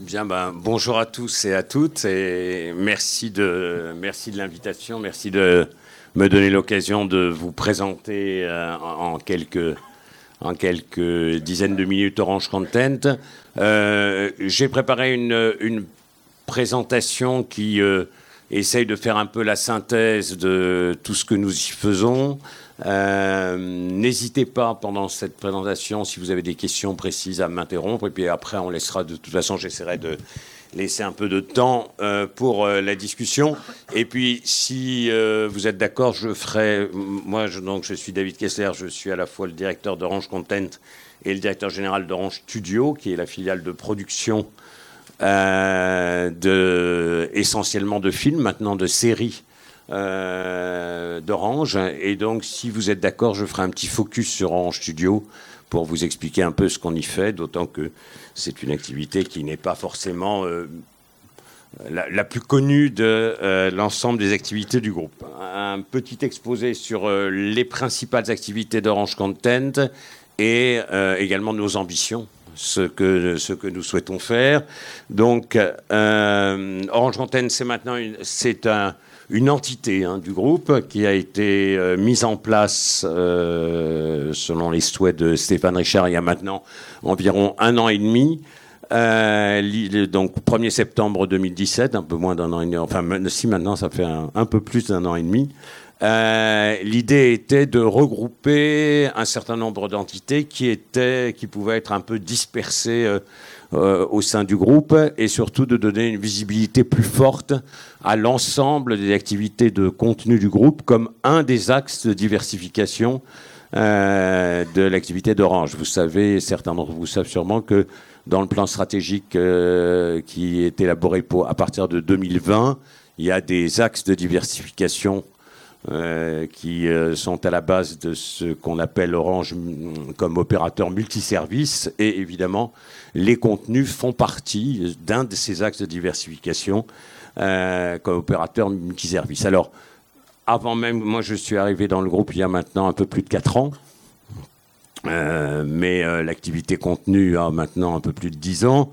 Bien, ben, bonjour à tous et à toutes et merci de, merci de l'invitation, merci de me donner l'occasion de vous présenter euh, en, quelques, en quelques dizaines de minutes Orange Content. Euh, j'ai préparé une, une, présentation qui euh, essaye de faire un peu la synthèse de tout ce que nous y faisons. Euh, n'hésitez pas pendant cette présentation, si vous avez des questions précises, à m'interrompre. Et puis après, on laissera, de toute façon, j'essaierai de laisser un peu de temps euh, pour euh, la discussion. Et puis, si vous êtes d'accord, je ferai. Moi, je, donc, je suis David Kessler, je suis à la fois le directeur d'Orange Content et le directeur général d'Orange Studio, qui est la filiale de production de, essentiellement de films, maintenant de séries euh, d'Orange. Et donc, si vous êtes d'accord, je ferai un petit focus sur Orange Studio pour vous expliquer un peu ce qu'on y fait, d'autant que c'est une activité qui n'est pas forcément euh, la, plus connue de euh, l'ensemble des activités du groupe. Un petit exposé sur les principales activités d'Orange Content et également nos ambitions ce que, ce que nous souhaitons faire. Donc, Orange Content, c'est maintenant c'est un, une entité hein, du groupe qui a été euh, mise en place euh, selon les souhaits de Stéphane Richard il y a maintenant environ un an et demi. Euh, donc 1er septembre 2017, un peu moins d'un an et demi, enfin si maintenant ça fait un, peu plus d'un an et demi. L'idée était de regrouper un certain nombre d'entités qui qui pouvaient être un peu dispersées euh, au sein du groupe et surtout de donner une visibilité plus forte à l'ensemble des activités de contenu du groupe comme un des axes de diversification euh, de l'activité d'Orange. Vous savez, certains d'entre vous savent sûrement que dans le plan stratégique euh, qui est élaboré à partir de 2020, il y a des axes de diversification euh, qui euh, sont à la base de ce qu'on appelle Orange comme opérateur multiservice. Et évidemment, les contenus font partie d'un de ces axes de diversification euh, comme opérateur multiservice. Alors, avant même, moi je suis arrivé dans le groupe il y a maintenant un peu plus de 4 ans. mais l'activité contenu a maintenant un peu plus de 10 ans.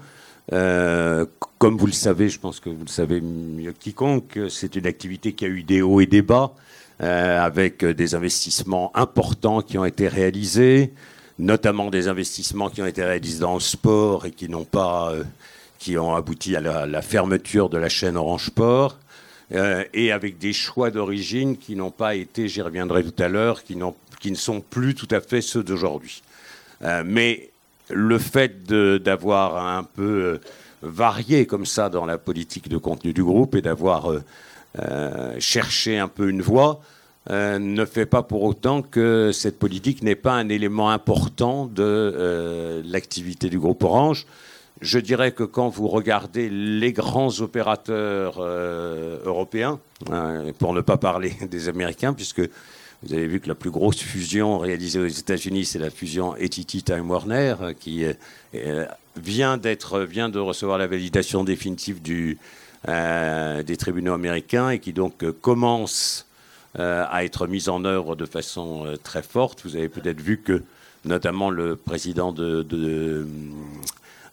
comme vous le savez, je pense que vous le savez mieux que quiconque, c'est une activité qui a eu des hauts et des bas. Euh, avec des investissements importants qui ont été réalisés, notamment des investissements qui ont été réalisés dans le sport et qui n'ont pas, euh, qui ont abouti à la, fermeture de la chaîne Orange Sport. Euh, et avec des choix d'origine qui n'ont pas été, j'y reviendrai tout à l'heure, qui, qui, ne sont plus tout à fait ceux d'aujourd'hui. mais le fait d'avoir un peu varié comme ça dans la politique de contenu du groupe et d'avoir euh, chercher un peu une voie, euh, ne fait pas pour autant que cette politique n'est pas un élément important de euh, l'activité du groupe Orange. Je dirais que quand vous regardez les grands opérateurs européens, pour ne pas parler des Américains, puisque vous avez vu que la plus grosse fusion réalisée aux États-Unis, c'est la fusion AT&T Time Warner, qui vient d'être vient de recevoir la validation définitive du euh, des tribunaux américains et qui donc euh, commence euh, à être mise en œuvre de façon très forte. Vous avez peut-être vu que notamment le président de,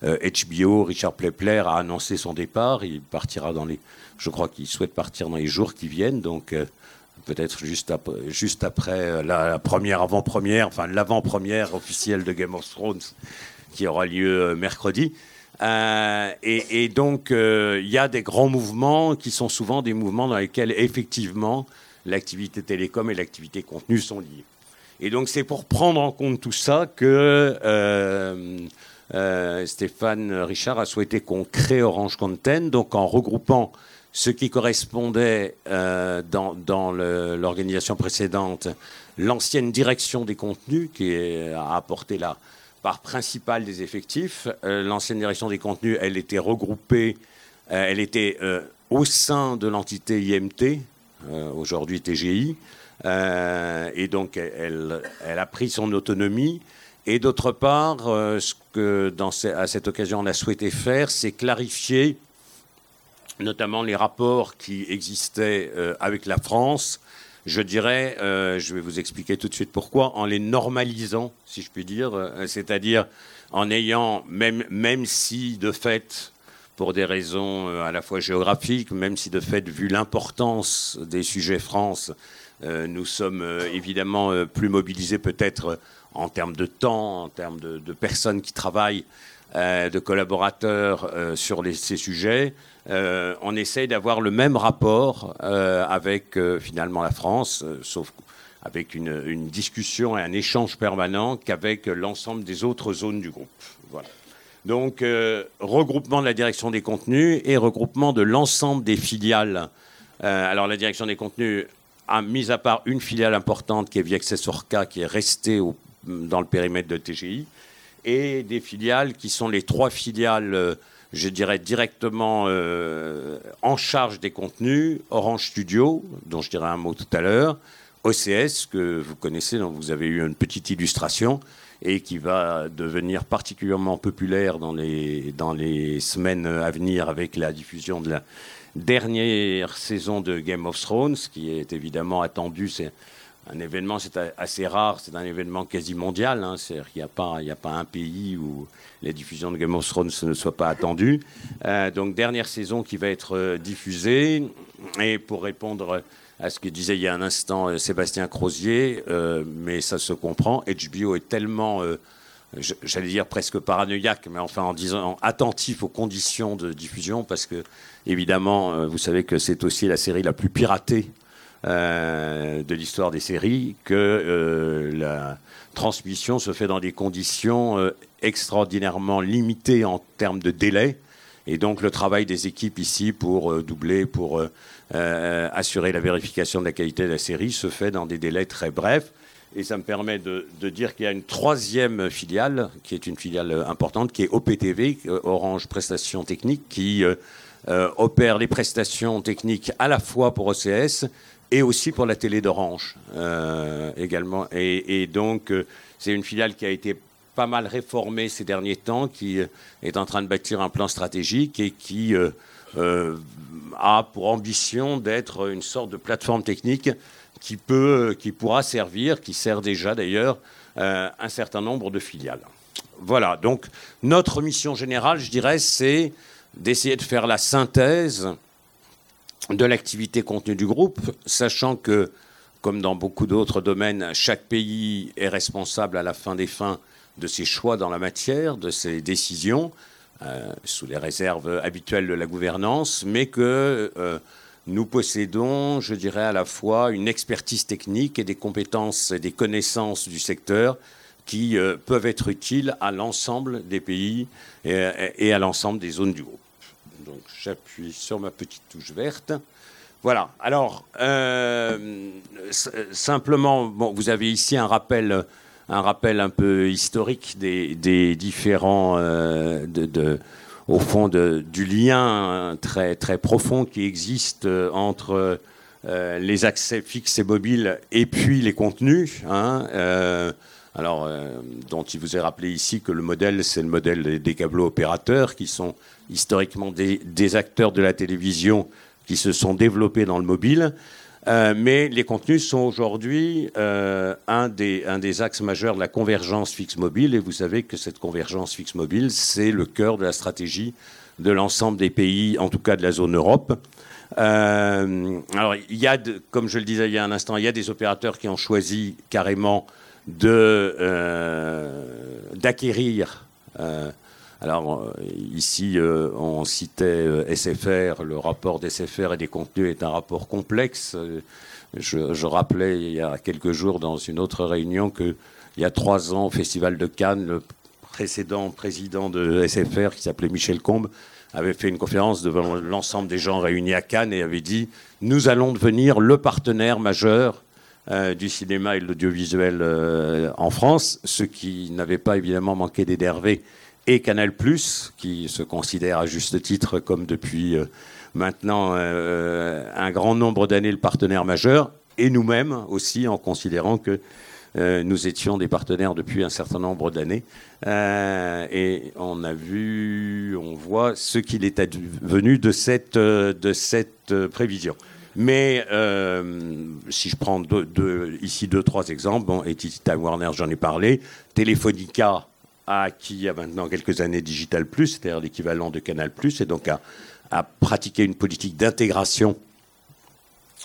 HBO, Richard Plepler, a annoncé son départ. Il partira dans les, je crois qu'il souhaite partir dans les jours qui viennent, donc peut-être juste, juste après la, première avant-première, enfin l'avant-première officielle de Game of Thrones qui aura lieu mercredi. Euh, et, donc, euh, il y a des grands mouvements qui sont souvent des mouvements dans lesquels, effectivement, l'activité télécom et l'activité contenu sont liées. Et donc, c'est pour prendre en compte tout ça que euh, Stéphane Richard a souhaité qu'on crée Orange Content, donc en regroupant ce qui correspondait dans, l'organisation précédente, l'ancienne direction des contenus qui a apporté là par principal des effectifs. Euh, l'ancienne direction des contenus, elle était regroupée, euh, elle était euh, au sein de l'entité IMT, aujourd'hui TGI, et donc elle, elle, a pris son autonomie. Et d'autre part, ce que dans, à cette occasion on a souhaité faire, c'est clarifier notamment les rapports qui existaient avec la France je dirais, euh, je vais vous expliquer tout de suite pourquoi, en les normalisant, si je puis dire, euh, c'est-à-dire en ayant, même, même si de fait, pour des raisons à la fois géographiques, même si de fait, vu l'importance des sujets France, nous sommes évidemment plus mobilisés peut-être en termes de temps, en termes de, personnes qui travaillent, de collaborateurs sur ces sujets. on essaye d'avoir le même rapport avec finalement la France, sauf avec une, discussion et un échange permanent qu'avec l'ensemble des autres zones du groupe. Voilà. Donc, euh, regroupement de la direction des contenus et regroupement de l'ensemble des filiales. Euh, alors, la direction des contenus a mis à part une filiale importante qui est Viexes Orca, qui est restée dans le périmètre de TGI, et des filiales qui sont les trois filiales, euh, je dirais, directement en charge des contenus. Orange Studio, dont je dirai un mot tout à l'heure, OCS, que vous connaissez, dont vous avez eu une petite illustration, et qui va devenir particulièrement populaire dans les, dans les semaines à venir avec la diffusion de la dernière saison de Game of Thrones, qui est évidemment attendu. C'est un événement, c'est assez rare, c'est un événement quasi mondial. Hein, C'est-à-dire qu'il n'y a, pas, un pays où les diffusions de Game of Thrones ne soient pas attendues. Euh, donc, dernière saison qui va être euh, diffusée. Et pour répondre à ce que disait il y a un instant euh, Sébastien Crozier, mais ça se comprend. HBO est tellement, j'allais dire presque paranoïaque, mais enfin en disant attentif aux conditions de diffusion, parce que évidemment, vous savez que c'est aussi la série la plus piratée de l'histoire des séries, que la transmission se fait dans des conditions extraordinairement limitées en termes de délai. Et donc le travail des équipes ici pour euh, doubler, pour euh, euh, assurer la vérification de la qualité de la série se fait dans des délais très brefs. Et ça me permet de, dire qu'il y a une troisième filiale, qui est une filiale importante, qui est OPTV, Orange Prestations Techniques, qui opère les prestations techniques à la fois pour OCS et aussi pour la télé d'Orange également. Et, donc, c'est une filiale qui a été pas mal réformé ces derniers temps, qui euh, est en train de bâtir un plan stratégique et qui euh, euh, a pour ambition d'être une sorte de plateforme technique qui, peut, qui pourra servir, qui sert déjà d'ailleurs, un certain nombre de filiales. Voilà, donc notre mission générale, je dirais, c'est d'essayer de faire la synthèse de l'activité contenue du groupe, sachant que, comme dans beaucoup d'autres domaines, chaque pays est responsable à la fin des fins de ses choix dans la matière, de ses décisions, euh, sous les réserves habituelles de la gouvernance, mais que euh, nous possédons, je dirais, à la fois une expertise technique et des compétences et des connaissances du secteur qui euh, peuvent être utiles à l'ensemble des pays et, à l'ensemble des zones du groupe. Donc j'appuie sur ma petite touche verte. Voilà. Alors, simplement, bon, vous avez ici un rappel un rappel un peu historique des, différents, euh, au fond, du lien très, très profond qui existe euh, entre euh, les accès fixes et mobiles et puis les contenus. Hein, alors, dont il vous est rappelé ici que le modèle, c'est le modèle des, câbles opérateurs, qui sont historiquement des, des, acteurs de la télévision qui se sont développés dans le mobile. Euh, mais les contenus sont aujourd'hui euh, un, des, des axes majeurs de la convergence fixe-mobile. Et vous savez que cette convergence fixe-mobile, c'est le cœur de la stratégie de l'ensemble des pays, en tout cas de la zone Europe. Euh, alors, il y a, comme je le disais il y a un instant, il y a des opérateurs qui ont choisi carrément d'acquérir alors euh, ici, euh, on citait euh, SFR, le rapport d'SFR et des contenus est un rapport complexe. Je, rappelais il y a quelques jours dans une autre réunion qu'il y a trois ans au Festival de Cannes, le précédent président de SFR, qui s'appelait Michel Combe, avait fait une conférence devant l'ensemble des gens réunis à Cannes et avait dit Nous allons devenir le partenaire majeur du cinéma et de l'audiovisuel en France, ce qui n'avait pas évidemment manqué d'énerver et Canal ⁇ qui se considère à juste titre comme depuis euh, maintenant euh, un grand nombre d'années le partenaire majeur, et nous-mêmes aussi en considérant que euh, nous étions des partenaires depuis un certain nombre d'années. et on a vu, on voit ce qu'il est advenu de cette prévision. Mais si je prends ici deux, trois exemples, bon, et Time Warner, j'en ai parlé, Telefonica a acquis il y a maintenant quelques années Digital Plus, c'est-à-dire l'équivalent de Canal Plus, et donc a, pratiqué une politique d'intégration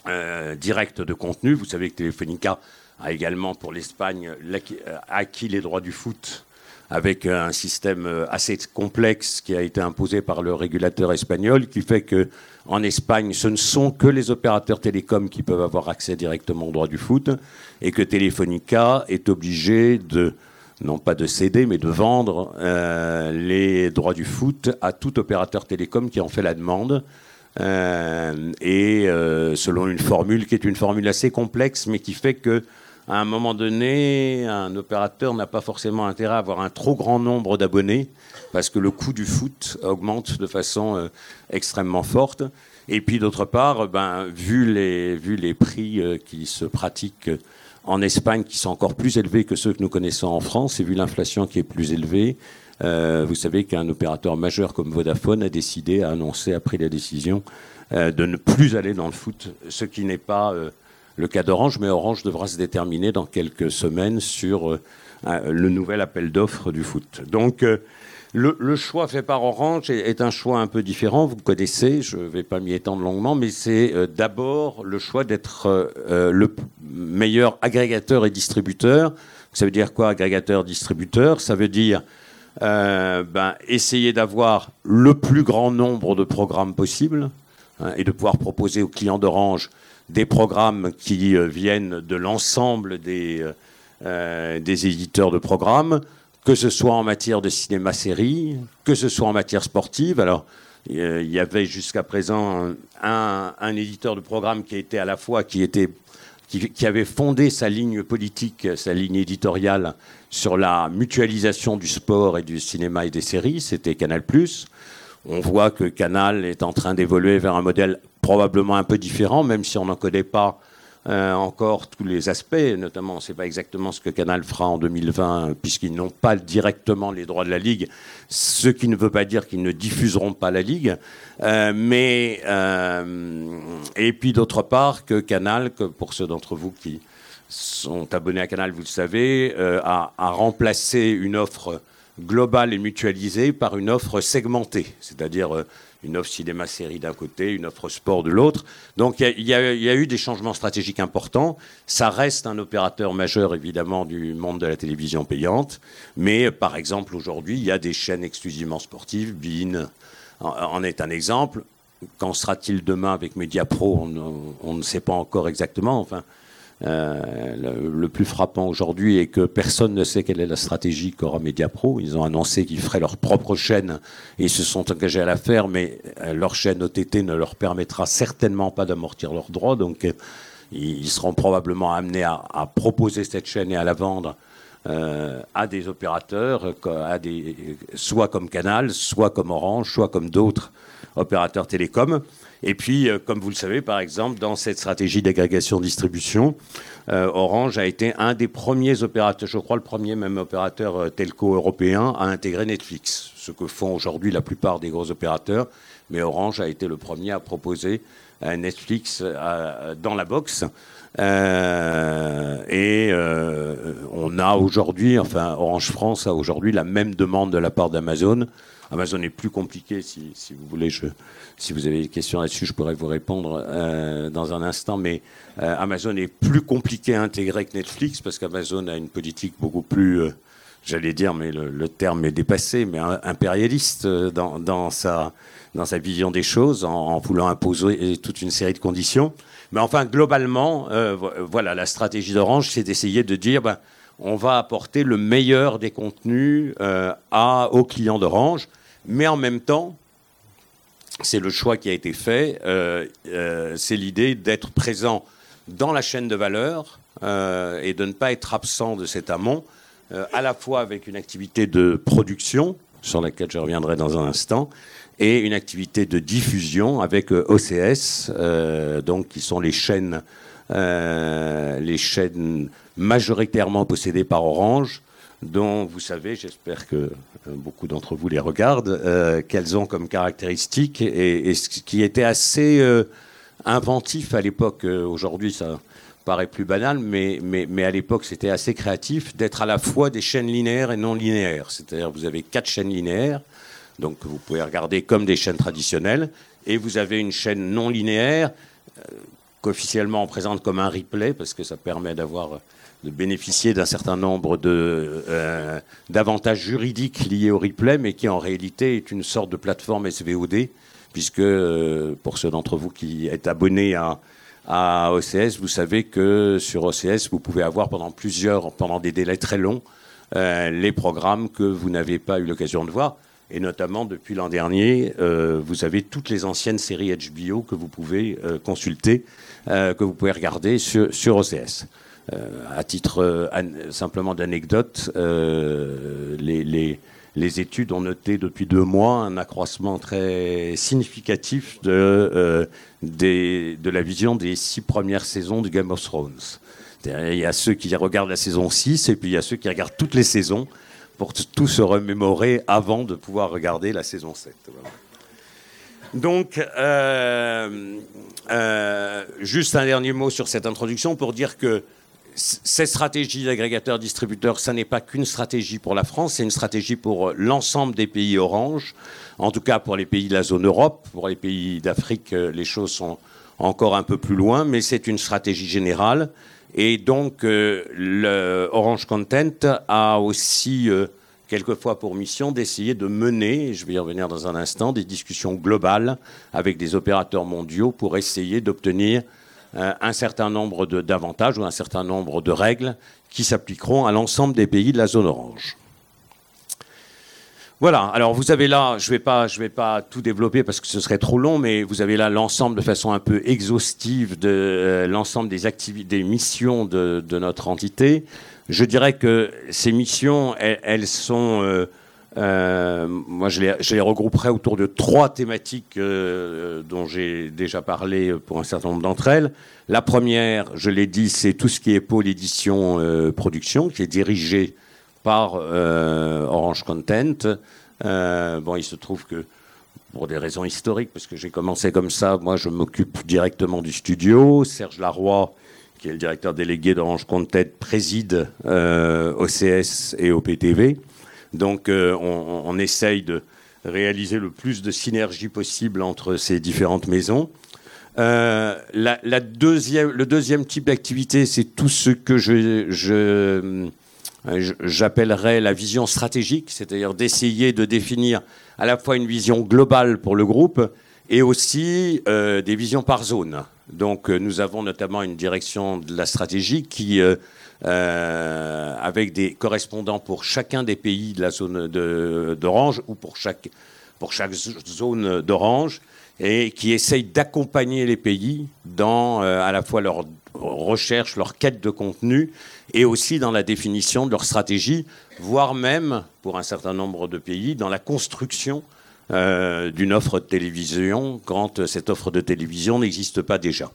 euh, directe de contenu. Vous savez que Telefonica a également pour l'Espagne acquis les droits du foot avec un système euh, assez complexe qui a été imposé par le régulateur espagnol, qui fait que en Espagne, ce ne sont que les opérateurs télécoms qui peuvent avoir accès directement au droit du foot, et que Telefonica est obligé de non pas de céder, mais de vendre euh, les droits du foot à tout opérateur télécom qui en fait la demande. Euh, et selon une formule qui est une formule assez complexe, mais qui fait que à un moment donné, un opérateur n'a pas forcément intérêt à avoir un trop grand nombre d'abonnés parce que le coût du foot augmente de façon euh, extrêmement forte. Et puis d'autre part, ben, vu, les, vu les prix euh, qui se pratiquent en Espagne, qui sont encore plus élevés que ceux que nous connaissons en France, et vu l'inflation qui est plus élevée, euh, vous savez qu'un opérateur majeur comme Vodafone a décidé, a annoncé après la décision, de ne plus aller dans le foot, ce qui n'est pas le cas d'Orange, mais Orange devra se déterminer dans quelques semaines sur euh, le nouvel appel d'offres du foot. Donc, euh, le, choix fait par Orange est, un choix un peu différent. Vous connaissez, je ne vais pas m'y étendre longuement, mais c'est euh, d'abord le choix d'être le meilleur agrégateur et distributeur. Ça veut dire quoi, agrégateur-distributeur Ça veut dire ben, essayer d'avoir le plus grand nombre de programmes possible hein, et de pouvoir proposer aux clients d'Orange des programmes qui euh, viennent de l'ensemble des, euh, euh, des éditeurs de programmes, que ce soit en matière de cinéma-série, que ce soit en matière sportive. Alors, il y avait jusqu'à présent un, un, éditeur de programme qui était à la fois qui était qui, qui, avait fondé sa ligne politique, sa ligne éditoriale sur la mutualisation du sport et du cinéma et des séries, c'était Canal+. On voit que Canal est en train d'évoluer vers un modèle probablement un peu différent, même si on n'en connaît pas euh, encore tous les aspects, notamment on ne sait pas exactement ce que Canal fera en 2020, puisqu'ils n'ont pas directement les droits de la Ligue, ce qui ne veut pas dire qu'ils ne diffuseront pas la Ligue. Euh, mais, euh, et puis d'autre part, que Canal, que pour ceux d'entre vous qui sont abonnés à Canal, vous le savez, a, a remplacé une offre globale et mutualisée par une offre segmentée, c'est-à-dire euh, une offre cinéma-série d'un côté, une offre sport de l'autre. Donc il y, a eu des changements stratégiques importants. Ça reste un opérateur majeur, évidemment, du monde de la télévision payante. Mais par exemple, aujourd'hui, il y a des chaînes exclusivement sportives. Bean en est un exemple. Qu'en sera-t-il demain avec Mediapro? On, on, ne sait pas encore exactement. Enfin, euh, le, plus frappant aujourd'hui est que personne ne sait quelle est la stratégie qu'aura Mediapro. Ils ont annoncé qu'ils feraient leur propre chaîne et se sont engagés à la faire, mais euh, leur chaîne OTT ne leur permettra certainement pas d'amortir leurs droits. Donc, euh, ils seront probablement amenés à, proposer cette chaîne et à la vendre à des opérateurs, soit comme Canal, soit comme Orange, soit comme d'autres opérateurs télécoms. Et puis, euh, comme vous le savez, par exemple, dans cette stratégie d'agrégation-distribution, euh, Orange a été un des premiers opérateurs, je crois le premier même opérateur euh, telco européen à intégrer Netflix, ce que font aujourd'hui la plupart des gros opérateurs. Mais Orange a été le premier à proposer Netflix dans la box. et on a aujourd'hui, enfin Orange France a aujourd'hui la même demande de la part d'Amazon Amazon est plus compliqué, si, vous voulez. Si vous avez des questions là-dessus, je pourrais vous répondre euh, dans un instant. Mais euh, Amazon est plus compliqué à intégrer que Netflix parce qu'Amazon a une politique beaucoup plus, euh, j'allais dire, mais le, terme est dépassé, mais impérialiste dans, sa, dans sa vision des choses, en, voulant imposer toute une série de conditions. Mais enfin, globalement, voilà, la stratégie d'Orange, c'est d'essayer de dire. Ben, on va apporter le meilleur des contenus à, aux clients d'Orange. Mais en même temps, c'est le choix qui a été fait, euh, euh, c'est l'idée d'être présent dans la chaîne de valeur euh, et de ne pas être absent de cet amont, à la fois avec une activité de production, sur laquelle je reviendrai dans un instant, et une activité de diffusion avec OCS, donc qui sont les chaînes, les chaînes majoritairement possédées par Orange, dont vous savez, j'espère que euh, beaucoup d'entre vous les regardent, euh, qu'elles ont comme caractéristiques et, ce qui était assez euh, inventif à l'époque. Aujourd'hui, ça paraît plus banal, mais, mais, mais à l'époque c'était assez créatif, d'être à la fois des chaînes linéaires et non linéaires. C'est-à-dire vous avez quatre chaînes linéaires, donc vous pouvez regarder comme des chaînes traditionnelles, et vous avez une chaîne non linéaire, euh, qu'officiellement on présente comme un replay, parce que ça permet d'avoir de bénéficier d'un certain nombre euh, d'avantages juridiques liés au replay, mais qui en réalité est une sorte de plateforme SVOD, puisque euh, pour ceux d'entre vous qui êtes abonnés à, à OCS, vous savez que sur OCS, vous pouvez avoir pendant plusieurs, pendant des délais très longs, euh, les programmes que vous n'avez pas eu l'occasion de voir. Et notamment depuis l'an dernier, euh, vous avez toutes les anciennes séries HBO que vous pouvez euh, consulter, que vous pouvez regarder sur, sur OCS. à titre simplement d'anecdote, les, les les études ont noté depuis deux mois un accroissement très significatif de, euh, la vision des six premières saisons de Game of Thrones. Il y a ceux qui regardent la saison 6 et puis il y a ceux qui regardent toutes les saisons pour tout se remémorer avant de pouvoir regarder la saison 7. Donc, euh, euh, juste un dernier mot sur cette introduction pour dire que cette stratégie d'agrégateur-distributeur, ça n'est pas qu'une stratégie pour la France, c'est une stratégie pour euh, l'ensemble des pays orange. En tout cas, pour les pays de la zone Europe, pour les pays d'Afrique, euh, les choses sont encore un peu plus loin, mais c'est une stratégie générale. Et donc, euh, Orange Content a aussi quelquefois pour mission d'essayer de mener, je vais y revenir dans un instant, des discussions globales avec des opérateurs mondiaux pour essayer d'obtenir un certain nombre d'avantages ou un certain nombre de règles qui s'appliqueront à l'ensemble des pays de la zone orange. Voilà, alors vous avez là, je ne vais, pas, vais pas tout développer parce que ce serait trop long, mais vous avez là l'ensemble de façon un peu exhaustive de euh, l'ensemble des, des missions de, notre entité. Je dirais que ces missions, elles, sont... Euh, euh, moi, je les, regrouperai autour de trois thématiques euh, dont j'ai déjà parlé pour un certain nombre d'entre elles. La première, je l'ai dit, c'est tout ce qui est pôle édition euh, production, qui est dirigé par Orange Content. bon, il se trouve que pour des raisons historiques, parce que j'ai commencé comme ça, moi je m'occupe directement du studio. Serge Laroy, qui est le directeur délégué d'Orange Content, préside OCS et OPTV. Donc euh, on, essaye de réaliser le plus de synergie possible entre ces différentes maisons. Euh, le deuxième type d'activité, c'est tout ce que je, j'appellerais la vision stratégique, c'est-à-dire d'essayer de définir à la fois une vision globale pour le groupe et aussi euh, des visions par zone. Donc nous avons notamment une direction de la stratégie qui euh, avec des correspondants pour chacun des pays de la zone d'Orange ou pour chaque, zone d'Orange et qui essayent d'accompagner les pays dans euh, à la fois leur recherche, leur quête de contenu et aussi dans la définition de leur stratégie, voire même, pour un certain nombre de pays, dans la construction euh, d'une offre de télévision quand cette offre de télévision n'existe pas déjà.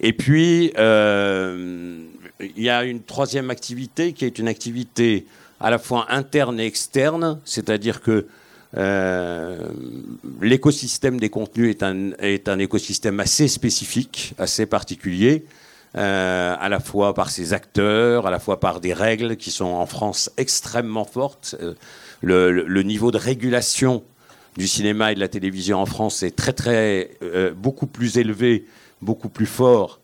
Et puis, euh, il y a une troisième activité qui est une activité à la fois interne et externe, c'est-à-dire que euh, l'écosystème des contenus est un, est un, écosystème assez spécifique, assez particulier, à la fois par ses acteurs, à la fois par des règles qui sont en France extrêmement fortes. Le, niveau de régulation du cinéma et de la télévision en France est très très euh, beaucoup plus élevé, beaucoup plus fort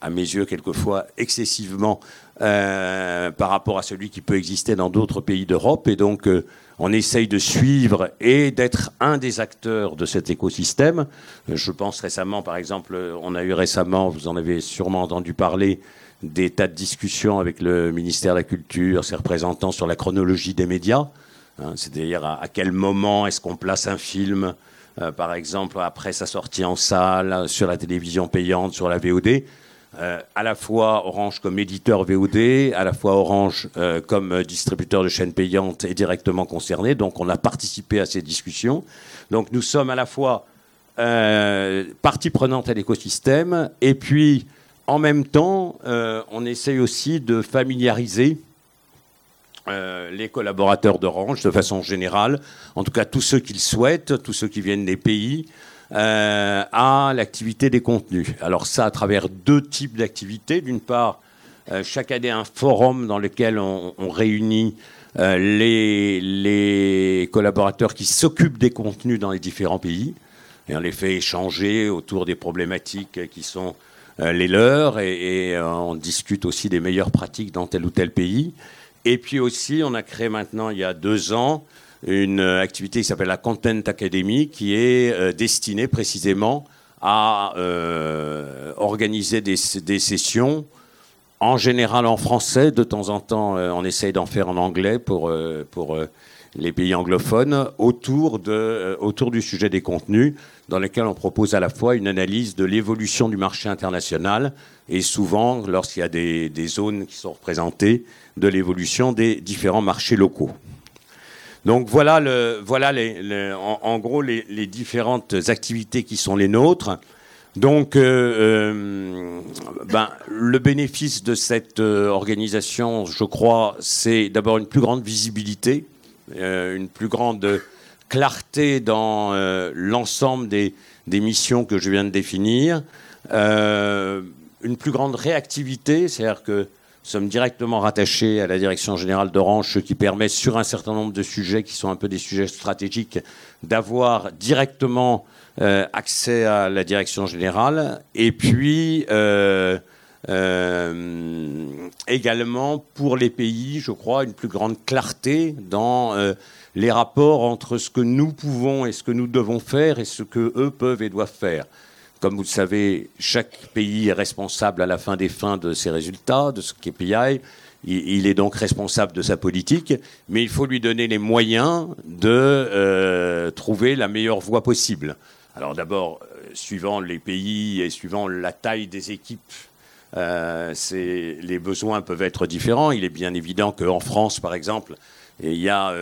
à mes yeux, quelquefois excessivement euh, par rapport à celui qui peut exister dans d'autres pays d'Europe. Et donc, euh, on essaye de suivre et d'être un des acteurs de cet écosystème. Je pense récemment, par exemple, on a eu récemment, vous en avez sûrement entendu parler, des tas de discussions avec le ministère de la Culture, ses représentants sur la chronologie des médias. Hein, c'est-à-dire à, quel moment est-ce qu'on place un film, euh, par exemple, après sa sortie en salle, sur la télévision payante, sur la VOD. Euh, à la fois Orange comme éditeur VOD, à la fois Orange euh, comme distributeur de chaînes payantes est directement concerné. Donc on a participé à ces discussions. Donc nous sommes à la fois partie prenante à l'écosystème et puis en même temps on essaye aussi de familiariser euh, les collaborateurs d'Orange de façon générale, en tout cas tous ceux qui le souhaitent, tous ceux qui viennent des pays, euh, à l'activité des contenus. Alors ça à travers deux types d'activités. D'une part, euh, chaque année un forum dans lequel on, réunit les, collaborateurs qui s'occupent des contenus dans les différents pays. Et on les fait échanger autour des problématiques qui sont les leurs et, et on discute aussi des meilleures pratiques dans tel ou tel pays. Et puis aussi, on a créé maintenant, il y a deux ans, une activité qui s'appelle la Content Academy, qui est euh, destinée précisément à euh, organiser des, sessions, en général en français, de temps en temps euh, on essaye d'en faire en anglais pour, pour les pays anglophones, autour, de, autour du sujet des contenus, dans lesquels on propose à la fois une analyse de l'évolution du marché international et souvent, lorsqu'il y a des, des zones qui sont représentées, de l'évolution des différents marchés locaux. Donc voilà, le, voilà les, en, gros les, différentes activités qui sont les nôtres. Donc euh, euh, ben, le bénéfice de cette euh, organisation, je crois, c'est d'abord une plus grande visibilité, une plus grande clarté dans l'ensemble des, des, missions que je viens de définir, une plus grande réactivité, c'est-à-dire que sommes directement rattachés à la direction générale d'Orange, ce qui permet sur un certain nombre de sujets qui sont un peu des sujets stratégiques d'avoir directement euh, accès à la direction générale. Et puis euh, euh, également pour les pays, je crois, une plus grande clarté dans les rapports entre ce que nous pouvons et ce que nous devons faire et ce que eux peuvent et doivent faire. Comme vous le savez, chaque pays est responsable à la fin des fins de ses résultats, de ce KPI. Il est donc responsable de sa politique, mais il faut lui donner les moyens de euh, trouver la meilleure voie possible. Alors d'abord, euh, suivant les pays et suivant la taille des équipes, euh, les besoins peuvent être différents. Il est bien évident qu'en France, par exemple, il y a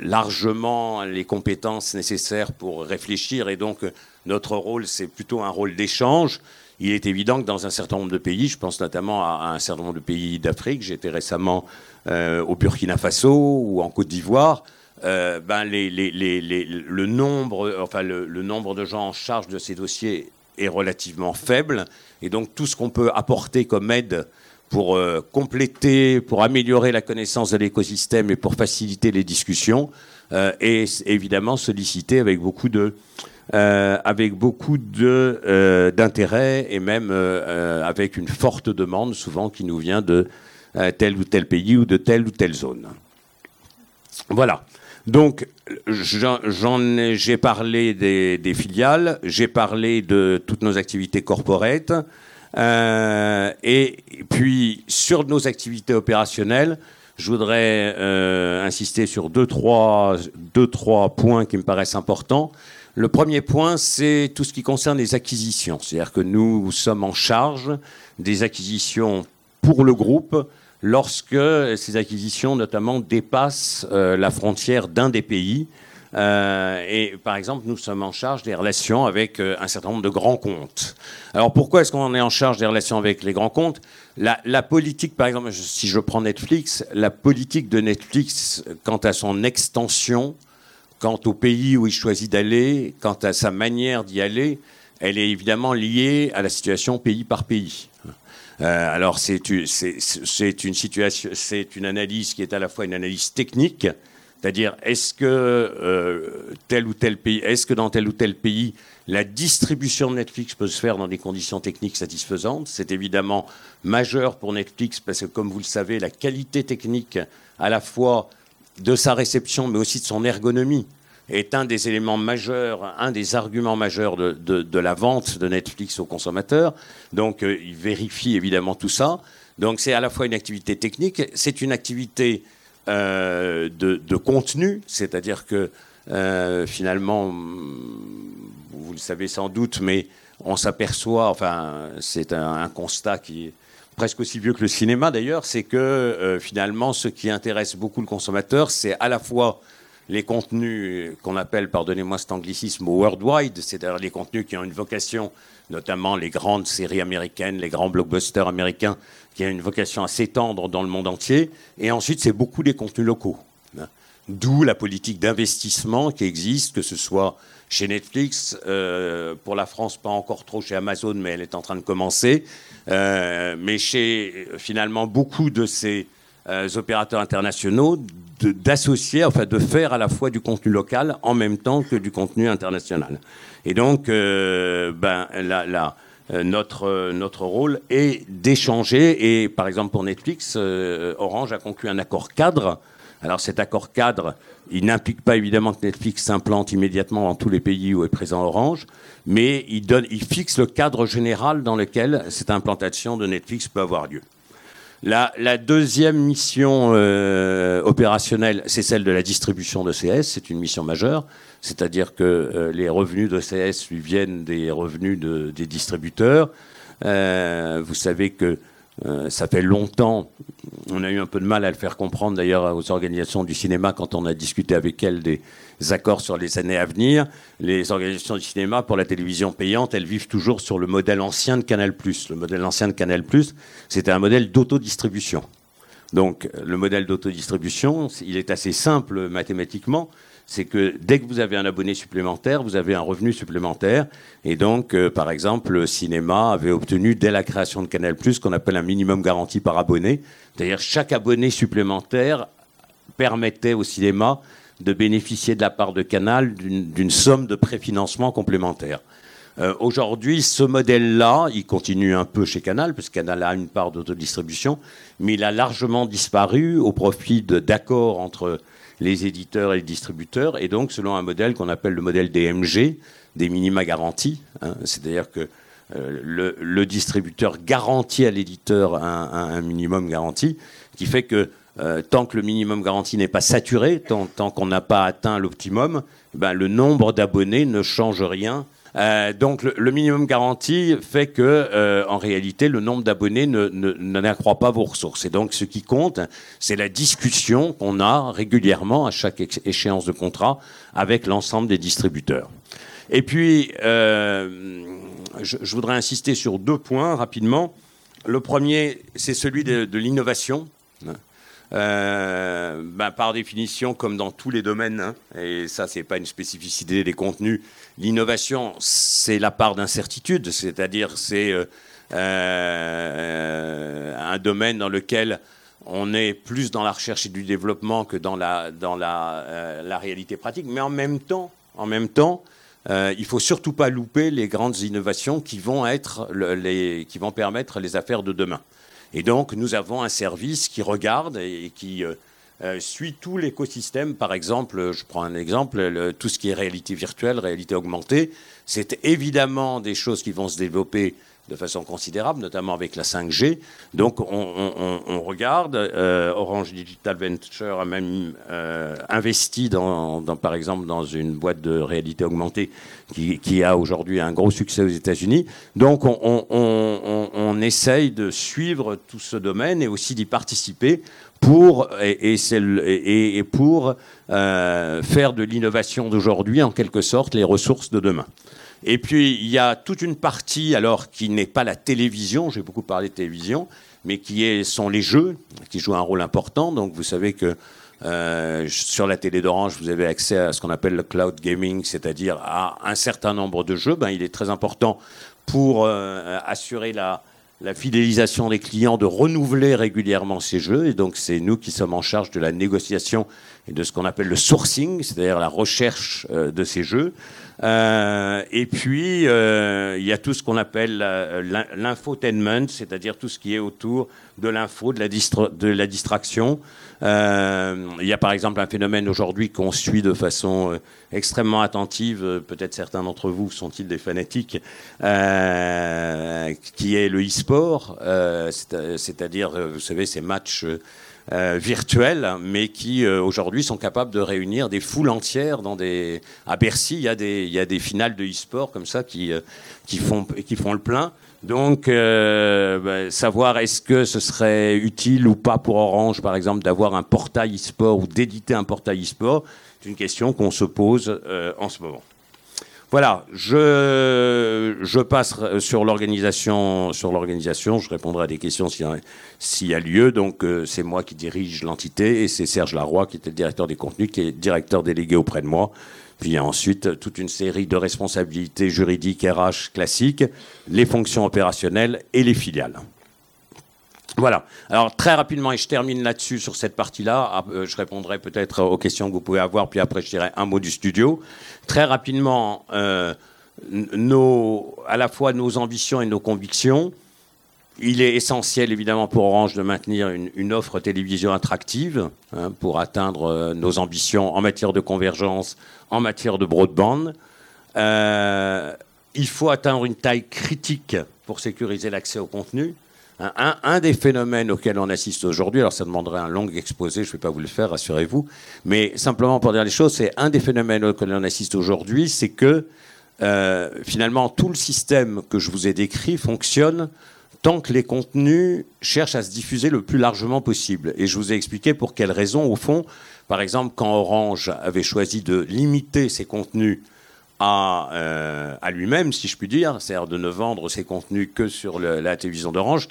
largement les compétences nécessaires pour réfléchir et donc notre rôle, c'est plutôt un rôle d'échange. Il est évident que dans un certain nombre de pays, je pense notamment à un certain nombre de pays d'Afrique, j'étais récemment euh, au Burkina Faso ou en Côte d'Ivoire, euh, ben le, nombre, enfin le, nombre de gens en charge de ces dossiers est relativement faible. Et donc tout ce qu'on peut apporter comme aide pour euh, compléter, pour améliorer la connaissance de l'écosystème et pour faciliter les discussions est évidemment sollicité avec beaucoup de, euh, avec beaucoup euh, d'intérêt et même euh, avec une forte demande souvent qui nous vient de tel ou tel pays ou de telle ou telle zone. Voilà. Donc, j'ai parlé des, filiales, j'ai parlé de toutes nos activités corporate, et puis sur nos activités opérationnelles, je voudrais insister sur deux trois, deux, trois points qui me paraissent importants. Le premier point, c'est tout ce qui concerne les acquisitions. C'est-à-dire que nous sommes en charge des acquisitions pour le groupe lorsque ces acquisitions, notamment, dépassent euh, la frontière d'un des pays. Euh, et par exemple, nous sommes en charge des relations avec euh, un certain nombre de grands comptes. Alors pourquoi est-ce qu'on est en charge des relations avec les grands comptes? La, politique, par exemple, si je prends Netflix, la politique de Netflix quant à son extension Quant au pays où il choisit d'aller, quant à sa manière d'y aller, elle est évidemment liée à la situation pays par pays. Euh, alors c'est une situation, c'est une analyse qui est à la fois une analyse technique, c'est-à-dire est-ce que euh, tel ou tel pays, est-ce que dans tel ou tel pays la distribution de Netflix peut se faire dans des conditions techniques satisfaisantes? C'est évidemment majeur pour Netflix parce que comme vous le savez, la qualité technique à la fois de sa réception, mais aussi de son ergonomie, est un des éléments majeurs, un des arguments majeurs de, la vente de Netflix aux consommateurs. Donc, euh, il vérifie évidemment tout ça. Donc, c'est à la fois une activité technique, c'est une activité euh, de, contenu, c'est-à-dire que euh, finalement, vous le savez sans doute, mais on s'aperçoit, enfin, c'est un, constat qui est presque aussi vieux que le cinéma d'ailleurs, c'est que euh, finalement, ce qui intéresse beaucoup le consommateur, c'est à la fois les contenus qu'on appelle, pardonnez-moi cet anglicisme, worldwide, c'est-à-dire les contenus qui ont une vocation, notamment les grandes séries américaines, les grands blockbusters américains, qui ont une vocation à s'étendre dans le monde entier. Et ensuite, c'est beaucoup des contenus locaux. Hein. D'où la politique d'investissement qui existe, que ce soit chez Netflix, euh, pour la France, pas encore trop chez Amazon, mais elle est en train de commencer, euh, mais chez finalement beaucoup de ces euh, opérateurs internationaux d'associer, enfin de faire à la fois du contenu local en même temps que du contenu international. Et donc, euh, ben, là, euh, notre, notre rôle est d'échanger. Et par exemple, pour Netflix, Orange a conclu un accord cadre. Alors cet accord cadre, il n'implique pas évidemment que Netflix s'implante immédiatement dans tous les pays où est présent Orange, mais il, donne, il fixe le cadre général dans lequel cette implantation de Netflix peut avoir lieu. La, deuxième mission euh, opérationnelle, c'est celle de la distribution de CS. C'est une mission majeure, c'est-à-dire que euh, les revenus de CS lui viennent des revenus des distributeurs. Euh, vous savez que euh, ça fait longtemps, on a eu un peu de mal à le faire comprendre d'ailleurs aux organisations du cinéma quand on a discuté avec elles des accords sur les années à venir. Les organisations du cinéma pour la télévision payante, elles vivent toujours sur le modèle ancien de Canal+. Le modèle ancien de Canal+, c'était un modèle d'autodistribution. Donc le modèle d'autodistribution, il est assez simple mathématiquement c'est que dès que vous avez un abonné supplémentaire, vous avez un revenu supplémentaire. Et donc, euh, par exemple, le cinéma avait obtenu, dès la création de Canal+, qu'on appelle un minimum garanti par abonné. C'est-à-dire chaque abonné supplémentaire permettait au cinéma de bénéficier de la part de Canal d'une somme de préfinancement complémentaire. Euh, aujourd'hui, ce modèle-là, il continue un peu chez Canal, puisque Canal a une part d'autodistribution, mais il a largement disparu au profit d'accords entre les éditeurs et les distributeurs, et donc selon un modèle qu'on appelle le modèle DMG, des minima garantis, hein. c'est-à-dire que euh, le, distributeur garantit à l'éditeur un, minimum garanti, qui fait que euh, tant que le minimum garanti n'est pas saturé, tant, qu'on n'a pas atteint l'optimum, ben, le nombre d'abonnés ne change rien euh, donc le, minimum garanti fait que, euh, en réalité, le nombre d'abonnés ne, n'accroît pas vos ressources. Et donc ce qui compte, c'est la discussion qu'on a régulièrement à chaque échéance de contrat avec l'ensemble des distributeurs. Et puis, euh, je, voudrais insister sur deux points rapidement. Le premier, c'est celui de, l'innovation. Ben, par définition, comme dans tous les domaines, hein, et ça, c'est pas une spécificité des contenus, L'innovation, c'est la part d'incertitude, c'est-à-dire c'est euh, euh, un domaine dans lequel on est plus dans la recherche et du développement que dans la, dans la, euh, réalité pratique. Mais en même temps, en même temps il faut surtout pas louper les grandes innovations qui vont, être les, qui vont permettre les affaires de demain. Et donc, nous avons un service qui regarde et qui euh, suit tout l'écosystème. Par exemple, je prends un exemple, tout ce qui est réalité virtuelle, réalité augmentée, c'est évidemment des choses qui vont se développer de façon considérable, notamment avec la 5G. Donc on, regarde, euh, Orange Digital Venture a même euh, investi, dans, par exemple, dans une boîte de réalité augmentée qui, qui a aujourd'hui un gros succès aux États-Unis. Donc on, essaye de suivre tout ce domaine et aussi d'y participer pour, et, et, et pour euh, faire de l'innovation d'aujourd'hui, en quelque sorte, les ressources de demain. Et puis, il y a toute une partie, alors, qui n'est pas la télévision, j'ai beaucoup parlé de télévision, mais qui sont les jeux, qui jouent un rôle important. Donc, vous savez que euh, sur la télé d'Orange, vous avez accès à ce qu'on appelle le cloud gaming, c'est-à-dire à un certain nombre de jeux. Ben, il est très important pour euh, assurer la, la fidélisation des clients, de renouveler régulièrement ces jeux. Et donc, c'est nous qui sommes en charge de la négociation et de ce qu'on appelle le sourcing, c'est-à-dire la recherche euh, de ces jeux. Euh, et puis, euh, il y a tout ce qu'on appelle l'infotainment, c'est-à-dire tout ce qui est autour de l'info, de, de la distraction. Il y a par exemple un phénomène aujourd'hui qu'on suit de façon extrêmement attentive, peut-être certains d'entre vous sont-ils des fanatiques, qui est le e-sport, c'est-à-dire, vous savez, ces matchs euh, virtuels, mais qui euh, aujourd'hui sont capables de réunir des foules entières dans des. À Bercy, il y a des, il y a des finales de e-sport comme ça qui, euh, qui, font, qui font le plein. Donc, bah, savoir est-ce que ce serait utile ou pas pour Orange, par exemple, d'avoir un portail e-sport ou d'éditer un portail e-sport, C'est une question qu'on se pose en ce moment. Voilà, je, passe sur l'organisation. Sur l'organisation, je répondrai à des questions s'il y, a lieu. Donc, c'est moi qui dirige l'entité et c'est Serge Larroy, qui était le directeur des contenus, qui est directeur délégué auprès de moi. Puis ensuite, toute une série de responsabilités juridiques RH classiques, les fonctions opérationnelles et les filiales. Voilà. Alors très rapidement, et je termine là-dessus sur cette partie-là. Ah, euh, je répondrai peut-être aux questions que vous pouvez avoir, puis après je dirai un mot du studio. Très rapidement, euh, à la fois nos ambitions et nos convictions. Il est essentiel, évidemment, pour Orange de maintenir une, offre télévision attractive hein, pour atteindre euh, nos ambitions en matière de convergence, en matière de broadband. Euh, il faut atteindre une taille critique pour sécuriser l'accès au contenu. Un, des phénomènes auxquels on assiste aujourd'hui, alors ça demanderait un long exposé, je ne vais pas vous le faire, rassurez-vous, mais simplement pour dire les choses, c'est un des phénomènes auxquels on assiste aujourd'hui, c'est que euh, finalement tout le système que je vous ai décrit fonctionne tant que les contenus cherchent à se diffuser le plus largement possible. Et je vous ai expliqué pour quelles raisons, au fond, par exemple, quand Orange avait choisi de limiter ses contenus à, euh, à lui-même, si je puis dire, c'est-à-dire de ne vendre ses contenus que sur la télévision d'Orange,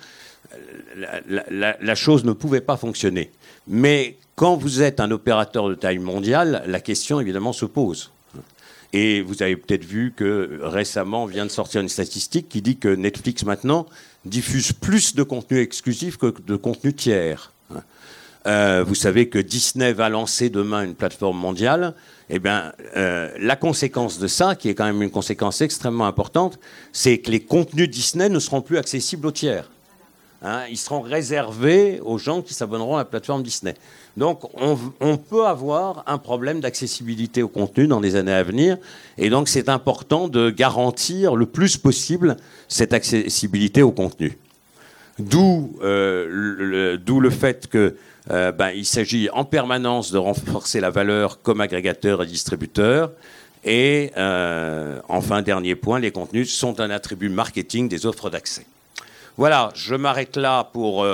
la, la, chose ne pouvait pas fonctionner. Mais quand vous êtes un opérateur de taille mondiale, la question évidemment se pose. Et vous avez peut-être vu que récemment vient de sortir une statistique qui dit que Netflix maintenant diffuse plus de contenu exclusif que de contenu tiers. Euh, vous savez que Disney va lancer demain une plateforme mondiale. Eh bien, euh, la conséquence de ça, qui est quand même une conséquence extrêmement importante, c'est que les contenus Disney ne seront plus accessibles aux tiers. Hein. ils seront réservés aux gens qui s'abonneront à la plateforme Disney. Donc, on, on peut avoir un problème d'accessibilité au contenu dans les années à venir. Et donc, c'est important de garantir le plus possible cette accessibilité au contenu. D'où euh, le, le, fait que euh, ben, s'agit en permanence de renforcer la valeur comme agrégateur et distributeur. Et euh, enfin, dernier point, les contenus sont un attribut marketing des offres d'accès. Voilà, je m'arrête là pour,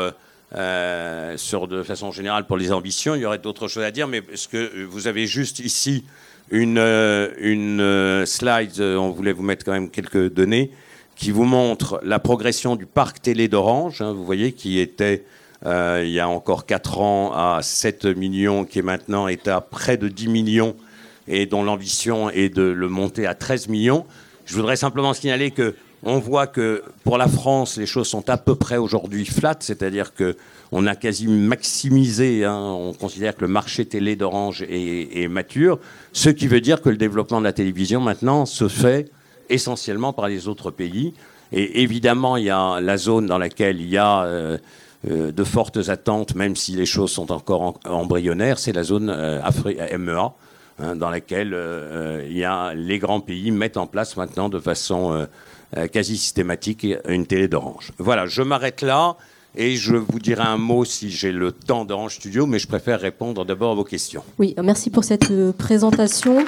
sur, de façon générale pour les ambitions. Il y aurait d'autres choses à dire, mais ce que vous avez juste ici une slide, on voulait vous mettre quand même quelques données, qui vous montre la progression du parc télé d'Orange, hein, vous voyez, qui était euh, il y a encore 4 ans à 7 millions, qui est maintenant est à près de 10 millions et dont l'ambition est de le monter à 13 millions. Je voudrais simplement signaler que on voit que pour la France, les choses sont à peu près aujourd'hui flat, c'est-à-dire que on a quasi maximisé, hein, on considère que le marché télé d'Orange est, est, mature, ce qui veut dire que le développement de la télévision maintenant se fait essentiellement par les autres pays. Et évidemment, il y a la zone dans laquelle il y a euh, euh, de fortes attentes, même si les choses sont encore embryonnaires, c'est la zone euh, MEA, hein, dans laquelle il y a, les grands pays mettent en place maintenant de façon quasi systématique une télé d'Orange. Voilà, je m'arrête là. Et je vous dirai un mot si j'ai le temps d'Orange Studio, mais je préfère répondre d'abord à vos questions. Oui, merci pour cette présentation.